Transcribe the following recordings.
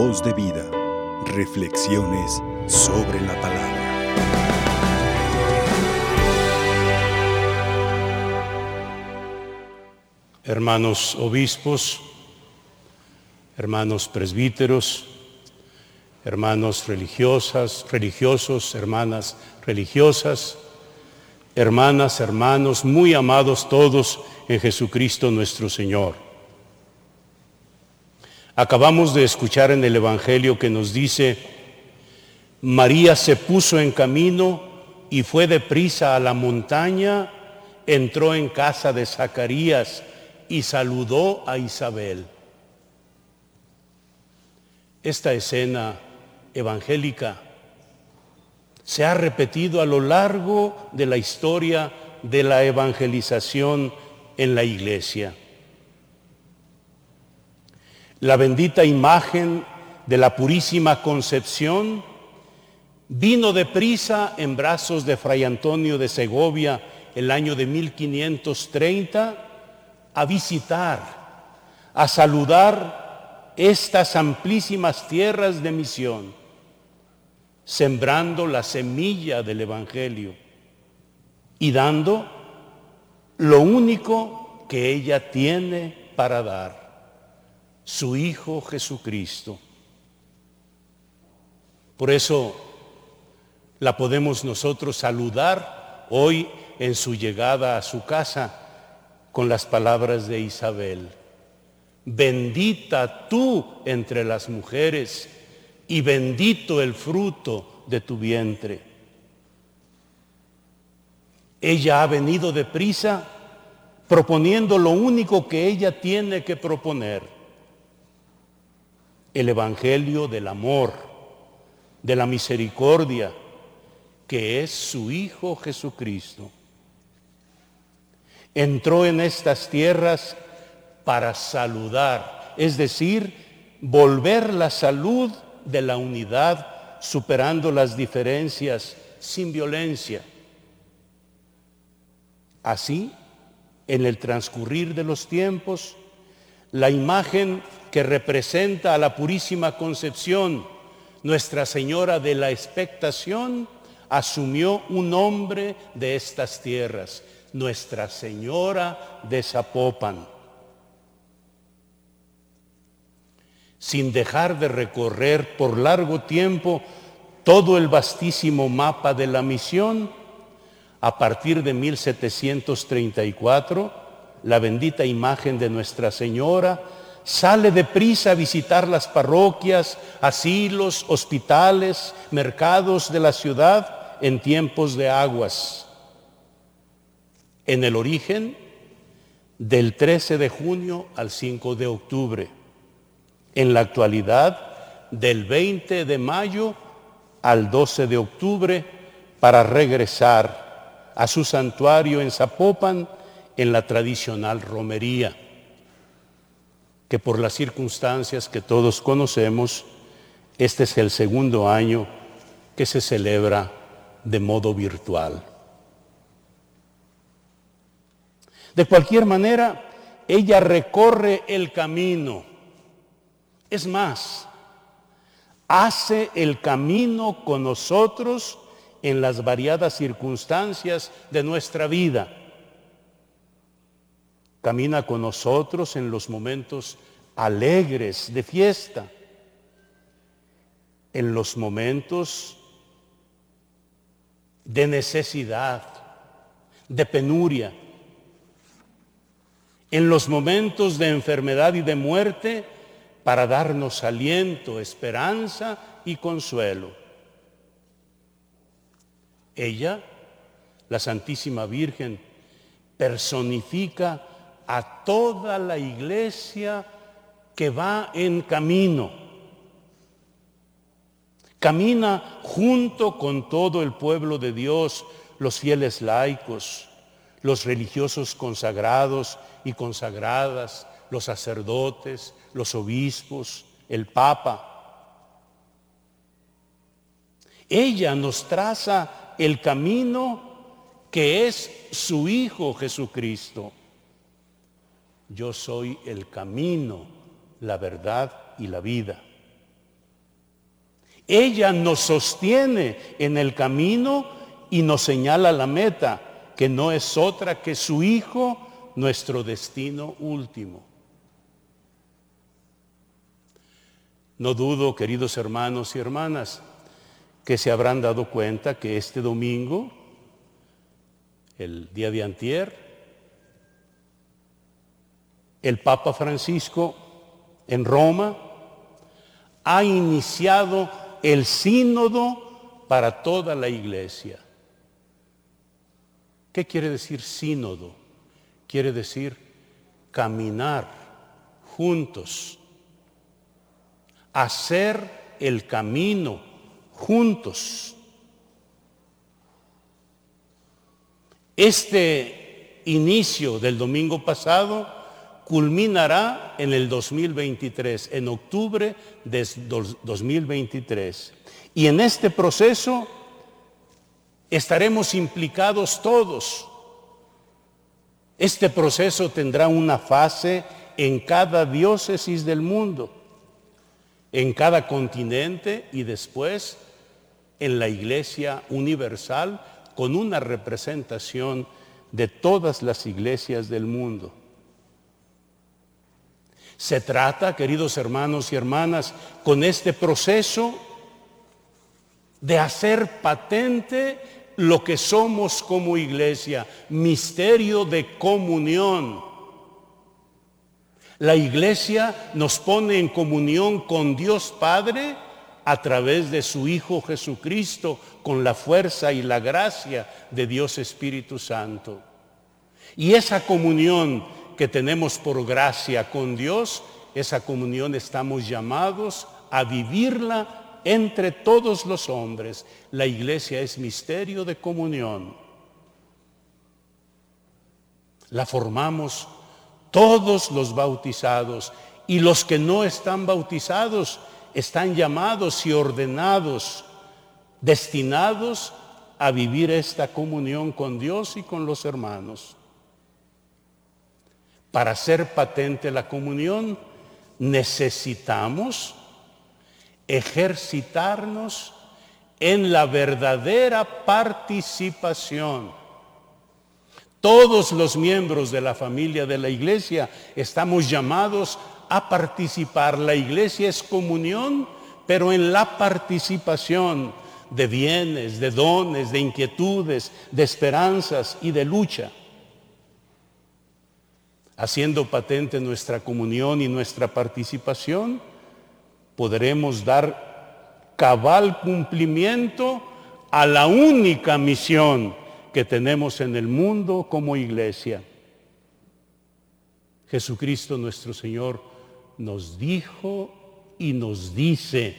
Voz de vida. Reflexiones sobre la palabra. Hermanos obispos, hermanos presbíteros, hermanos religiosas, religiosos, hermanas religiosas, hermanas, hermanos, muy amados todos en Jesucristo nuestro Señor. Acabamos de escuchar en el Evangelio que nos dice, María se puso en camino y fue deprisa a la montaña, entró en casa de Zacarías y saludó a Isabel. Esta escena evangélica se ha repetido a lo largo de la historia de la evangelización en la iglesia la bendita imagen de la purísima concepción, vino deprisa en brazos de Fray Antonio de Segovia el año de 1530 a visitar, a saludar estas amplísimas tierras de misión, sembrando la semilla del Evangelio y dando lo único que ella tiene para dar su Hijo Jesucristo. Por eso la podemos nosotros saludar hoy en su llegada a su casa con las palabras de Isabel. Bendita tú entre las mujeres y bendito el fruto de tu vientre. Ella ha venido deprisa proponiendo lo único que ella tiene que proponer el Evangelio del amor, de la misericordia, que es su Hijo Jesucristo. Entró en estas tierras para saludar, es decir, volver la salud de la unidad superando las diferencias sin violencia. Así, en el transcurrir de los tiempos, la imagen que representa a la Purísima Concepción, Nuestra Señora de la Expectación, asumió un nombre de estas tierras, Nuestra Señora de Zapopan. Sin dejar de recorrer por largo tiempo todo el vastísimo mapa de la misión, a partir de 1734, la bendita imagen de Nuestra Señora sale deprisa a visitar las parroquias, asilos, hospitales, mercados de la ciudad en tiempos de aguas. En el origen, del 13 de junio al 5 de octubre. En la actualidad, del 20 de mayo al 12 de octubre, para regresar a su santuario en Zapopan en la tradicional romería que por las circunstancias que todos conocemos, este es el segundo año que se celebra de modo virtual. De cualquier manera, ella recorre el camino. Es más, hace el camino con nosotros en las variadas circunstancias de nuestra vida camina con nosotros en los momentos alegres de fiesta, en los momentos de necesidad, de penuria, en los momentos de enfermedad y de muerte para darnos aliento, esperanza y consuelo. Ella, la Santísima Virgen, personifica a toda la iglesia que va en camino. Camina junto con todo el pueblo de Dios, los fieles laicos, los religiosos consagrados y consagradas, los sacerdotes, los obispos, el Papa. Ella nos traza el camino que es su Hijo Jesucristo. Yo soy el camino, la verdad y la vida. Ella nos sostiene en el camino y nos señala la meta, que no es otra que su Hijo, nuestro destino último. No dudo, queridos hermanos y hermanas, que se habrán dado cuenta que este domingo, el día de antier, el Papa Francisco en Roma ha iniciado el sínodo para toda la iglesia. ¿Qué quiere decir sínodo? Quiere decir caminar juntos, hacer el camino juntos. Este inicio del domingo pasado culminará en el 2023, en octubre de 2023. Y en este proceso estaremos implicados todos. Este proceso tendrá una fase en cada diócesis del mundo, en cada continente y después en la Iglesia Universal con una representación de todas las iglesias del mundo. Se trata, queridos hermanos y hermanas, con este proceso de hacer patente lo que somos como iglesia, misterio de comunión. La iglesia nos pone en comunión con Dios Padre a través de su Hijo Jesucristo, con la fuerza y la gracia de Dios Espíritu Santo. Y esa comunión que tenemos por gracia con Dios, esa comunión estamos llamados a vivirla entre todos los hombres. La iglesia es misterio de comunión. La formamos todos los bautizados y los que no están bautizados están llamados y ordenados, destinados a vivir esta comunión con Dios y con los hermanos. Para hacer patente la comunión necesitamos ejercitarnos en la verdadera participación. Todos los miembros de la familia de la iglesia estamos llamados a participar. La iglesia es comunión, pero en la participación de bienes, de dones, de inquietudes, de esperanzas y de lucha haciendo patente nuestra comunión y nuestra participación, podremos dar cabal cumplimiento a la única misión que tenemos en el mundo como iglesia. Jesucristo nuestro Señor nos dijo y nos dice,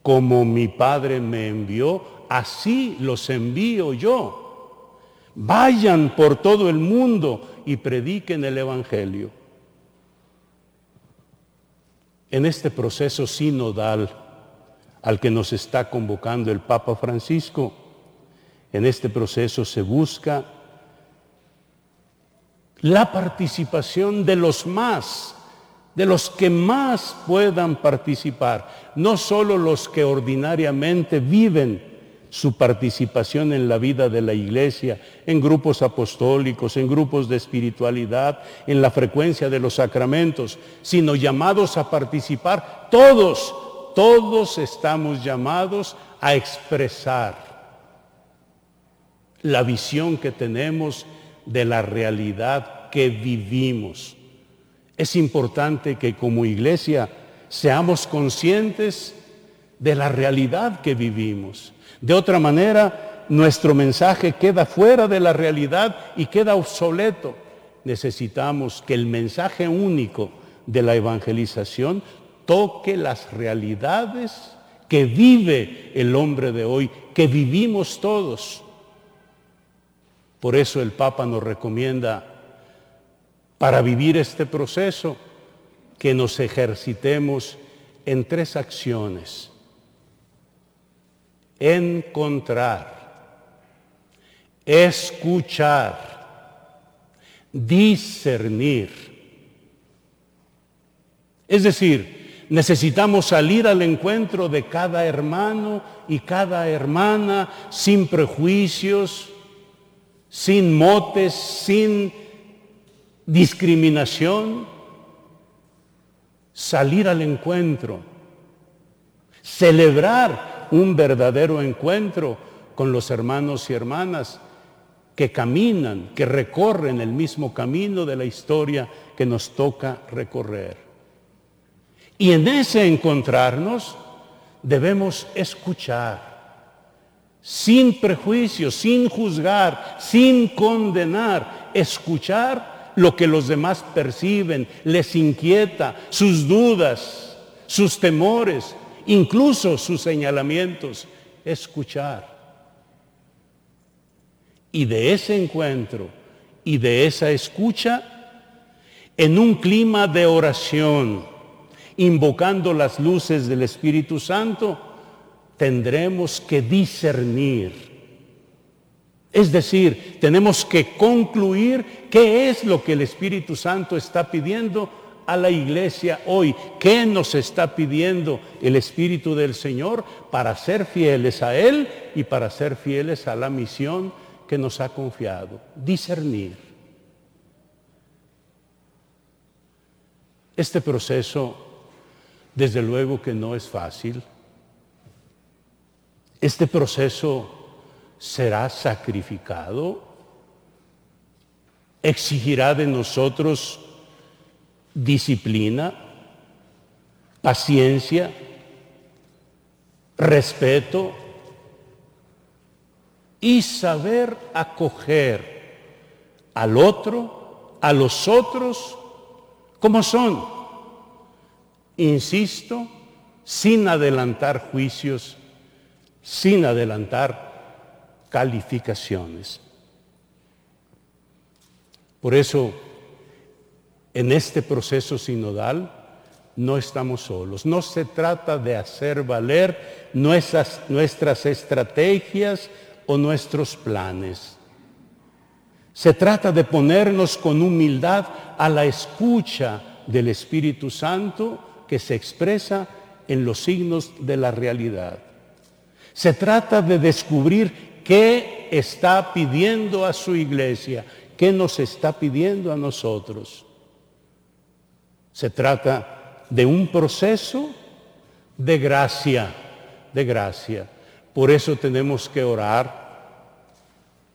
como mi Padre me envió, así los envío yo. Vayan por todo el mundo y prediquen el Evangelio. En este proceso sinodal al que nos está convocando el Papa Francisco, en este proceso se busca la participación de los más, de los que más puedan participar, no solo los que ordinariamente viven su participación en la vida de la iglesia, en grupos apostólicos, en grupos de espiritualidad, en la frecuencia de los sacramentos, sino llamados a participar todos, todos estamos llamados a expresar la visión que tenemos de la realidad que vivimos. Es importante que como iglesia seamos conscientes de la realidad que vivimos. De otra manera, nuestro mensaje queda fuera de la realidad y queda obsoleto. Necesitamos que el mensaje único de la evangelización toque las realidades que vive el hombre de hoy, que vivimos todos. Por eso el Papa nos recomienda, para vivir este proceso, que nos ejercitemos en tres acciones encontrar, escuchar, discernir. Es decir, Necesitamos salir al encuentro de cada hermano y cada hermana sin prejuicios, sin motes, sin discriminación. Salir al encuentro, celebrar un verdadero encuentro con los hermanos y hermanas que caminan, que recorren el mismo camino de la historia que nos toca recorrer. Y en ese encontrarnos debemos escuchar, sin prejuicios, sin juzgar, sin condenar, escuchar lo que los demás perciben, les inquieta, sus dudas, sus temores, incluso sus señalamientos, escuchar. Y de ese encuentro y de esa escucha, en un clima de oración, invocando las luces del Espíritu Santo, tendremos que discernir. Es decir, tenemos que concluir qué es lo que el Espíritu Santo está pidiendo a la iglesia hoy, qué nos está pidiendo el Espíritu del Señor para ser fieles a Él y para ser fieles a la misión que nos ha confiado. Discernir. Este proceso, desde luego que no es fácil. Este proceso será sacrificado, exigirá de nosotros disciplina, paciencia, respeto y saber acoger al otro, a los otros, como son. Insisto, sin adelantar juicios, sin adelantar calificaciones. Por eso, en este proceso sinodal, no estamos solos. No se trata de hacer valer nuestras, estrategias o nuestros planes. Se trata de ponernos con humildad a la escucha del Espíritu Santo que se expresa en los signos de la realidad. Se trata de descubrir qué está pidiendo a su iglesia, qué nos está pidiendo a nosotros. Se trata de un proceso de gracia, de gracia. Por eso tenemos que orar,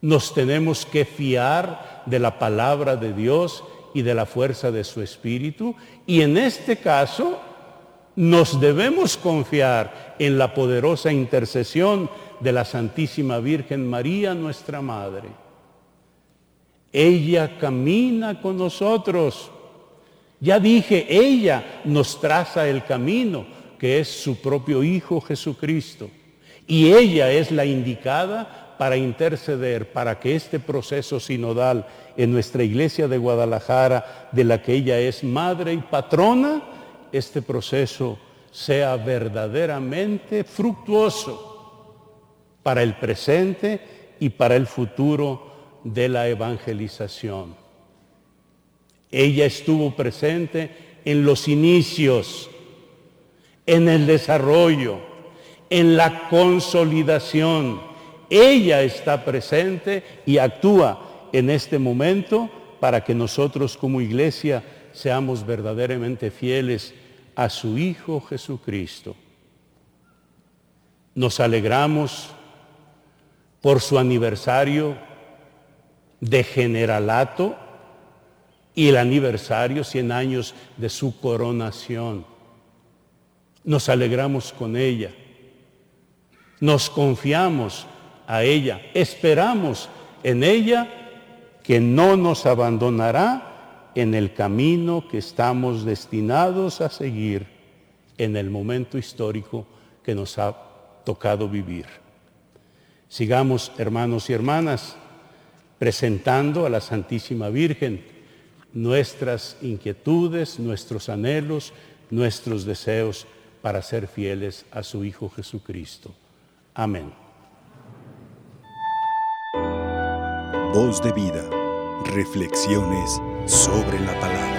nos tenemos que fiar de la palabra de Dios y de la fuerza de su Espíritu. Y en este caso, nos debemos confiar en la poderosa intercesión de la Santísima Virgen María, nuestra Madre. Ella camina con nosotros. Ya dije, ella nos traza el camino, que es su propio Hijo Jesucristo. Y ella es la indicada para interceder, para que este proceso sinodal en nuestra iglesia de Guadalajara, de la que ella es madre y patrona, este proceso sea verdaderamente fructuoso para el presente y para el futuro de la evangelización. Ella estuvo presente en los inicios, en el desarrollo, en la consolidación. Ella está presente y actúa en este momento para que nosotros como iglesia seamos verdaderamente fieles a su Hijo Jesucristo. Nos alegramos por su aniversario de generalato y el aniversario 100 años de su coronación. Nos alegramos con ella. Nos confiamos a ella. Esperamos en ella que no nos abandonará en el camino que estamos destinados a seguir en el momento histórico que nos ha tocado vivir. Sigamos, hermanos y hermanas, presentando a la Santísima Virgen nuestras inquietudes, nuestros anhelos, nuestros deseos para ser fieles a su Hijo Jesucristo. Amén. Voz de vida. Reflexiones sobre la palabra.